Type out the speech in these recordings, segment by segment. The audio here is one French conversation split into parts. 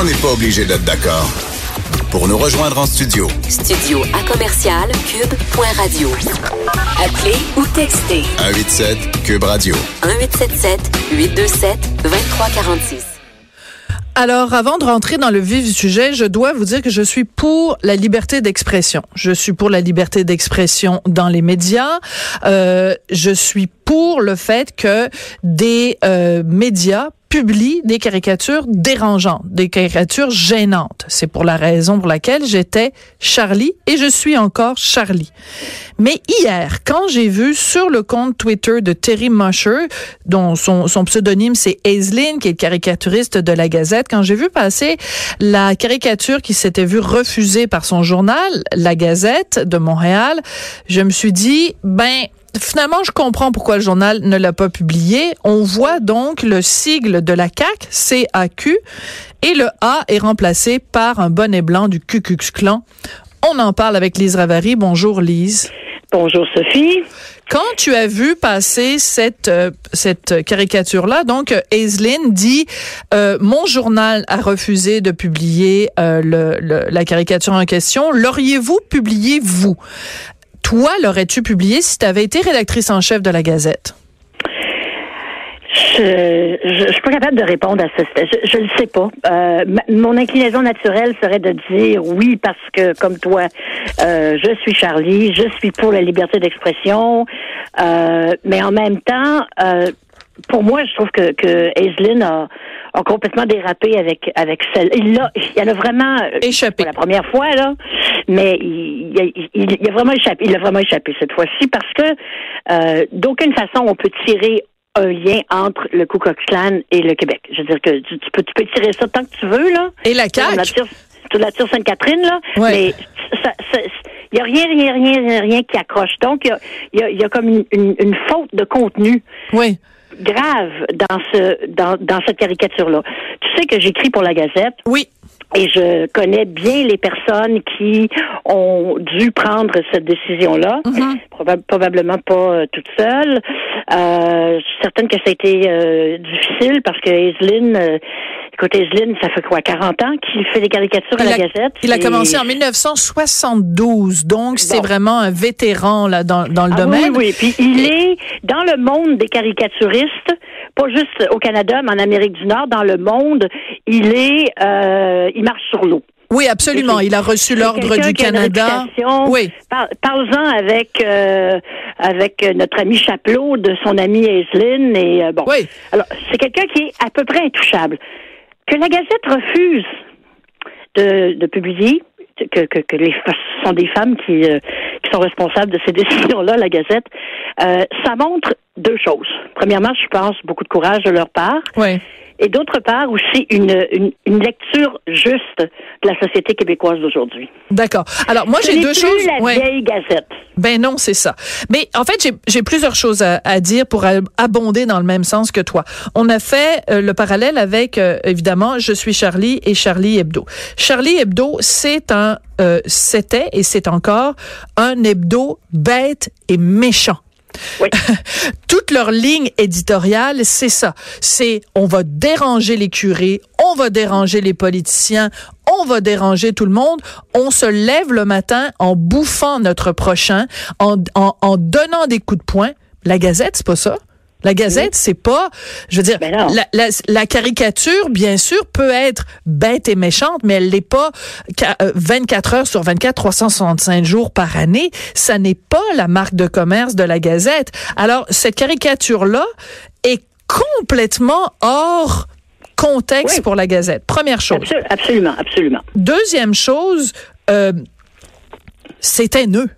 On n'est pas obligé d'être d'accord. Pour nous rejoindre en studio. Studio à commercial cube.radio. Appelez ou textez 187 Cube Radio. 1877 827 2346. Alors, avant de rentrer dans le vif du sujet, je dois vous dire que je suis pour la liberté d'expression. Je suis pour la liberté d'expression dans les médias. Euh, je suis pour le fait que des euh, médias publie des caricatures dérangeantes, des caricatures gênantes. C'est pour la raison pour laquelle j'étais Charlie et je suis encore Charlie. Mais hier, quand j'ai vu sur le compte Twitter de Terry Musher, dont son, pseudonyme c'est Aislinn, qui est caricaturiste de la Gazette, quand j'ai vu passer la caricature qui s'était vue refusée par son journal, La Gazette de Montréal, je me suis dit, ben, finalement, je comprends pourquoi le journal ne l'a pas publié. On voit donc le sigle de la CAQ, CAQ, et le A est remplacé par un bonnet blanc du Klux Klan. On en parle avec Lise Ravary. Bonjour Lise. Bonjour Sophie. Quand tu as vu passer cette euh, cette caricature là, donc Aislinn dit euh, mon journal a refusé de publier euh, le, la caricature en question. L'auriez-vous publié vous? Toi, l'aurais-tu publié si tu avais été rédactrice en chef de la Gazette? Je, je, suis pas capable de répondre à ça. Je, je le sais pas. Euh, mon inclinaison naturelle serait de dire oui parce que comme toi, euh, je suis Charlie, je suis pour la liberté d'expression, euh, mais en même temps, euh, pour moi, je trouve que, que Aislinn a, a complètement dérapé avec avec celle. Il a, il en a vraiment euh, échappé la première fois là, mais il, il, il, a vraiment échappé. Il a vraiment échappé cette fois-ci parce que euh, d'aucune façon on peut tirer un lien entre le Ku Klux Klan et le Québec. Je veux dire que tu, peux tu peux tirer ça tant que tu veux là. Et la CAQ? Tu la tires Sainte-Catherine là, mais ça, ça il n'y a rien, rien, rien, rien qui accroche. Donc, il y a, y a, comme une, une, une, faute de contenu. Oui grave dans ce dans, dans cette caricature-là. Tu sais que j'écris pour la Gazette. Oui. Et je connais bien les personnes qui ont dû prendre cette décision-là. Mm-hmm. probablement pas euh, toute seule. Euh, je suis certaine que ça a été euh, difficile parce que Aislinn, euh, écoute, Aislinn, ça fait quoi, 40 ans qu'il fait des caricatures à la Gazette? Il a commencé en 1972, donc c'est vraiment un vétéran là dans, dans le ah domaine. Oui, oui, puis il est dans le monde des caricaturistes, pas juste au Canada, mais en Amérique du Nord, dans le monde, il est, euh, il marche sur l'eau. Oui, absolument. Il a reçu l'ordre du Canada. Oui. Parle-en avec euh, avec notre ami Chapelot de son ami Aislinn et euh, bon. Oui. Alors c'est quelqu'un qui est à peu près intouchable. Que la Gazette refuse de, de publier, que, que, que les ce sont des femmes qui euh, qui sont responsables de ces décisions-là, la Gazette. Euh, ça montre deux choses. Premièrement, je pense beaucoup de courage de leur part. Oui et d'autre part aussi une, une, une, lecture juste de la société québécoise d'aujourd'hui. D'accord. Alors moi j'ai deux plus choses. La ouais. vieille Gazette. Ben non, c'est ça. Mais en fait, j'ai plusieurs choses à, à, dire pour abonder dans le même sens que toi. On a fait euh, le parallèle avec euh, évidemment Je suis Charlie et Charlie Hebdo. Charlie Hebdo, c'est un euh, c'était et c'est encore un hebdo bête et méchant. Oui. Toute leur ligne éditoriale, c'est ça. C'est on va déranger les curés, on va déranger les politiciens, on va déranger tout le monde. On se lève le matin en bouffant notre prochain, en, en, en donnant des coups de poing. La Gazette, c'est pas ça? La Gazette, c'est pas, je veux dire, Ben la, la, la, caricature, bien sûr, peut être bête et méchante, mais elle n'est pas 24 heures sur 24, 365 jours par année. Ça n'est pas la marque de commerce de la Gazette. Alors, cette caricature-là est complètement hors contexte Oui. pour la Gazette. Première chose. Absol- absolument, absolument. Deuxième chose, euh, c'est haineux.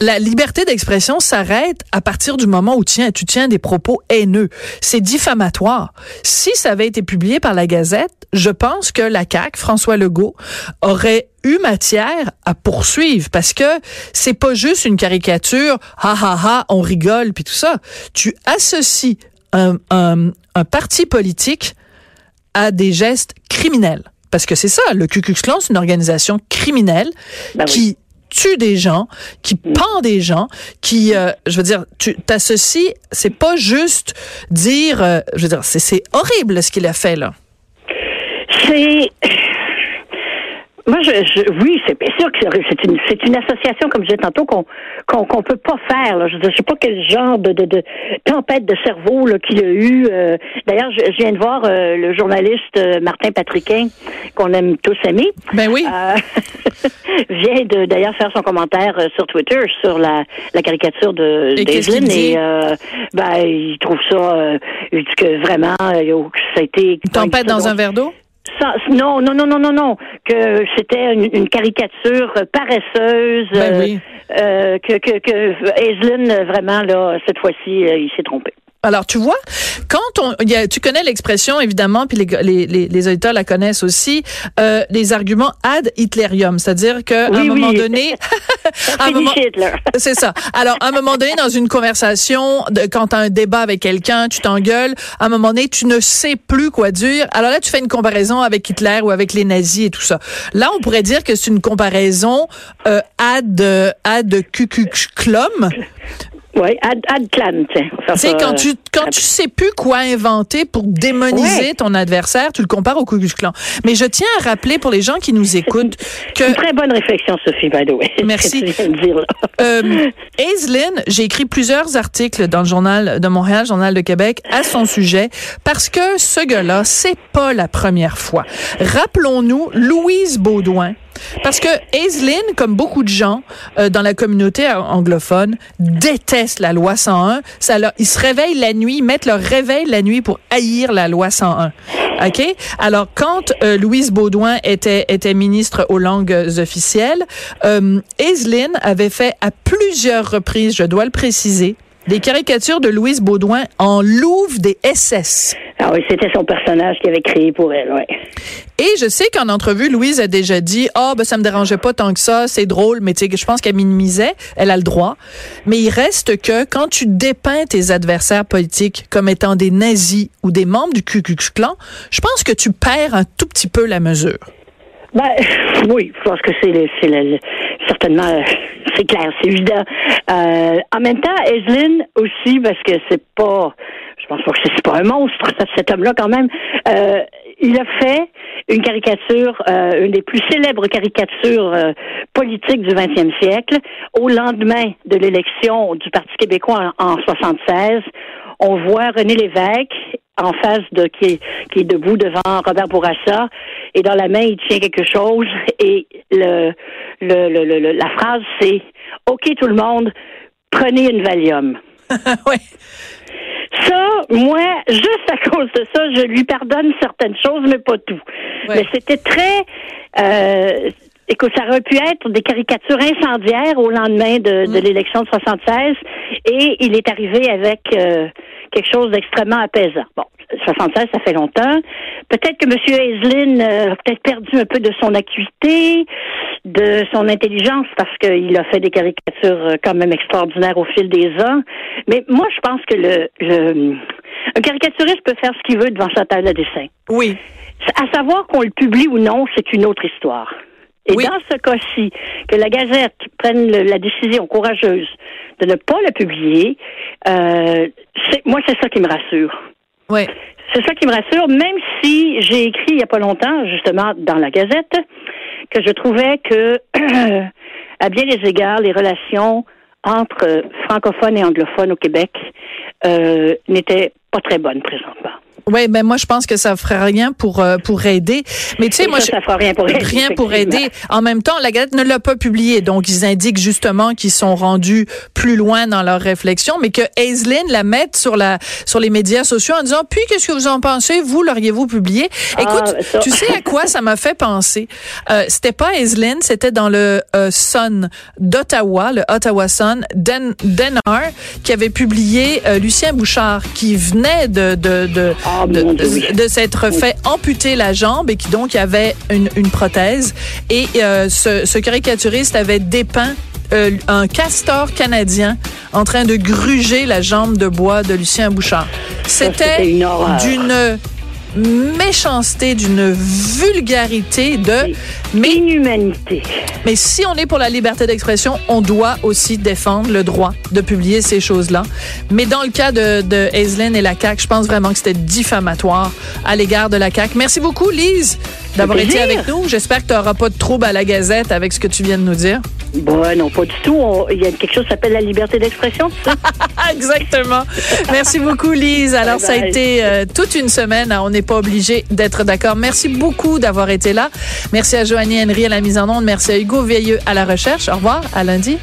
La liberté d'expression s'arrête à partir du moment où tiens, tu tiens des propos haineux. C'est diffamatoire. Si ça avait été publié par la Gazette, je pense que la CAQ, François Legault, aurait eu matière à poursuivre parce que c'est pas juste une caricature, ha ha ha, on rigole puis tout ça. Tu associes un, un, un parti politique à des gestes criminels. Parce que c'est ça, le Ku Klux Klan, c'est une organisation criminelle Ben oui. Tue des gens, qui pend des gens, qui, euh, je veux dire, tu t'associes, c'est pas juste dire, euh, je veux dire, c'est c'est horrible ce qu'il a fait là. c'est moi, je, je oui, c'est bien sûr que c'est une, c'est une association, comme je disais tantôt, qu'on qu'on qu'on peut pas faire. Là. Je ne sais pas quel genre de, de, de tempête de cerveau là, qu'il a eu. Euh. D'ailleurs, je, viens de voir euh, le journaliste euh, Martin Patriquin, qu'on aime tous aimer. Ben oui. vient de d'ailleurs faire son commentaire sur Twitter sur la, la caricature de d'Evelyn et, ben il trouve ça, il dit que vraiment, ça a été une tempête dans un verre d'eau? Non, non, non, non, non, non, que c'était une, caricature paresseuse, ben oui. euh, que, que, que vraiment, là, cette fois-ci, euh, il s'est trompé. Alors, tu vois, quand on, y a, tu connais l'expression évidemment, puis les, les, les, les, auditeurs la connaissent aussi, euh, les arguments ad Hitlerium, c'est-à-dire qu'à un moment donné, c'est ça. Alors, à un moment donné, dans une conversation, de, quand tu as un débat avec quelqu'un, tu t'engueules, à un moment donné, tu ne sais plus quoi dire. Alors là, tu fais une comparaison avec Hitler ou avec les nazis et tout ça. Là, on pourrait dire que c'est une comparaison euh, ad ad Klum oui, ad, ad clan, Tu sais, quand tu quand tu sais plus quoi inventer pour démoniser ton adversaire, tu le compares au Ku Klux Mais je tiens à rappeler pour les gens qui nous écoutent que une très bonne réflexion, Sophie. By the way. Merci. euh, Aislinn, j'ai écrit plusieurs articles dans le journal de Montréal, journal de Québec, à son sujet, parce que ce gars-là, c'est pas la première fois. Rappelons-nous Louise Baudouin parce que Aislinn, comme beaucoup de gens euh, dans la communauté anglophone, déteste la loi 101. Ça leur, ils se réveillent la nuit, ils mettent leur réveil la nuit pour haïr la loi 101. OK? Alors, quand euh, Louise Baudouin était, était ministre aux langues officielles, euh, Aislinn avait fait à plusieurs reprises, je dois le préciser, des caricatures de Louise Baudouin en louve des SS. Ah oui, c'était son personnage qui avait créé pour elle, oui. Et je sais qu'en entrevue, Louise a déjà dit, ah, oh, ben, ça me dérangeait pas tant que ça, c'est drôle, mais tu sais, je pense qu'elle minimisait, elle a le droit. Mais il reste que quand tu dépeins tes adversaires politiques comme étant des nazis ou des membres du Ku Klux Klan, je pense que tu perds un tout petit peu la mesure. Ben, oui, je pense que c'est certainement c'est clair, c'est évident. Euh, en même temps, Aislinn aussi, parce que c'est pas, je pense pas que c'est pas un monstre, cet homme-là quand même. Euh, il a fait une caricature, euh, une des plus célèbres caricatures euh, politiques du 20e siècle, au lendemain de l'élection du Parti québécois en, en 76. On voit René Lévesque en face de qui est, qui est debout devant Robert Bourassa et dans la main il tient quelque chose et le, le, le, la phrase c'est OK tout le monde prenez une Valium. oui. Ça, moi, juste à cause de ça, je lui pardonne certaines choses, mais pas tout. Mais c'était très euh, Écoute, ça aurait pu être des caricatures incendiaires au lendemain de, de mm. l'élection de 76 et il est arrivé avec euh, quelque chose d'extrêmement apaisant. Bon, 76, ça fait longtemps. Peut-être que M. Aislinn euh, a peut-être perdu un peu de son acuité, de son intelligence, parce qu'il a fait des caricatures euh, quand même extraordinaires au fil des ans. Mais moi, je pense que le, le un caricaturiste peut faire ce qu'il veut devant sa table à dessin. Oui. À savoir qu'on le publie ou non, c'est une autre histoire. Et dans ce cas-ci, que la Gazette prenne la décision courageuse de ne pas le publier, euh, moi, c'est ça qui me rassure. Oui. C'est ça qui me rassure, même si j'ai écrit il n'y a pas longtemps, justement, dans la Gazette, que je trouvais que, à bien des égards, les relations entre francophones et anglophones au Québec euh, n'étaient pas très bonnes présentement. Oui, ben moi je pense que ça fera rien pour euh, pour aider. Mais tu sais, moi ça, ça fera rien pour aider. Rien pour aider. En même temps, la Gazette ne l'a pas publié, donc ils indiquent justement qu'ils sont rendus plus loin dans leur réflexion, mais que Aislinn la mette sur la sur les médias sociaux en disant puis qu'est-ce que vous en pensez? Vous l'auriez-vous publié? Ah, Écoute, tu sais à quoi ça m'a fait penser? Euh, C'était pas Aislinn, c'était dans le euh, Sun d'Ottawa, le Ottawa Sun, Den Denar, qui avait publié euh, Lucien Bouchard, qui venait de de, de ah, de, s'être fait amputer la jambe et qui donc avait une, une prothèse. Et euh, ce, ce caricaturiste avait dépeint euh, un castor canadien en train de gruger la jambe de bois de Lucien Bouchard. C'était d'une méchanceté, d'une vulgarité, de mais inhumanité. Mais si on est pour la liberté d'expression, on doit aussi défendre le droit de publier ces choses-là. Mais dans le cas de, de Aislinn et la CAQ, je pense vraiment que c'était diffamatoire à l'égard de la CAQ. Merci beaucoup, Lise, d'avoir été avec nous. J'espère que tu n'auras pas de trouble à la Gazette avec ce que tu viens de nous dire. Bon, non, pas du tout. Il y a quelque chose qui s'appelle la liberté d'expression, Exactement. Merci beaucoup, Lise. Alors, ça a été euh, toute une semaine. On n'est pas obligé d'être d'accord. Merci beaucoup d'avoir été là. Merci à Joanie Henry à la mise en onde. Merci à Hugo Veilleux à la recherche. Au revoir. À lundi.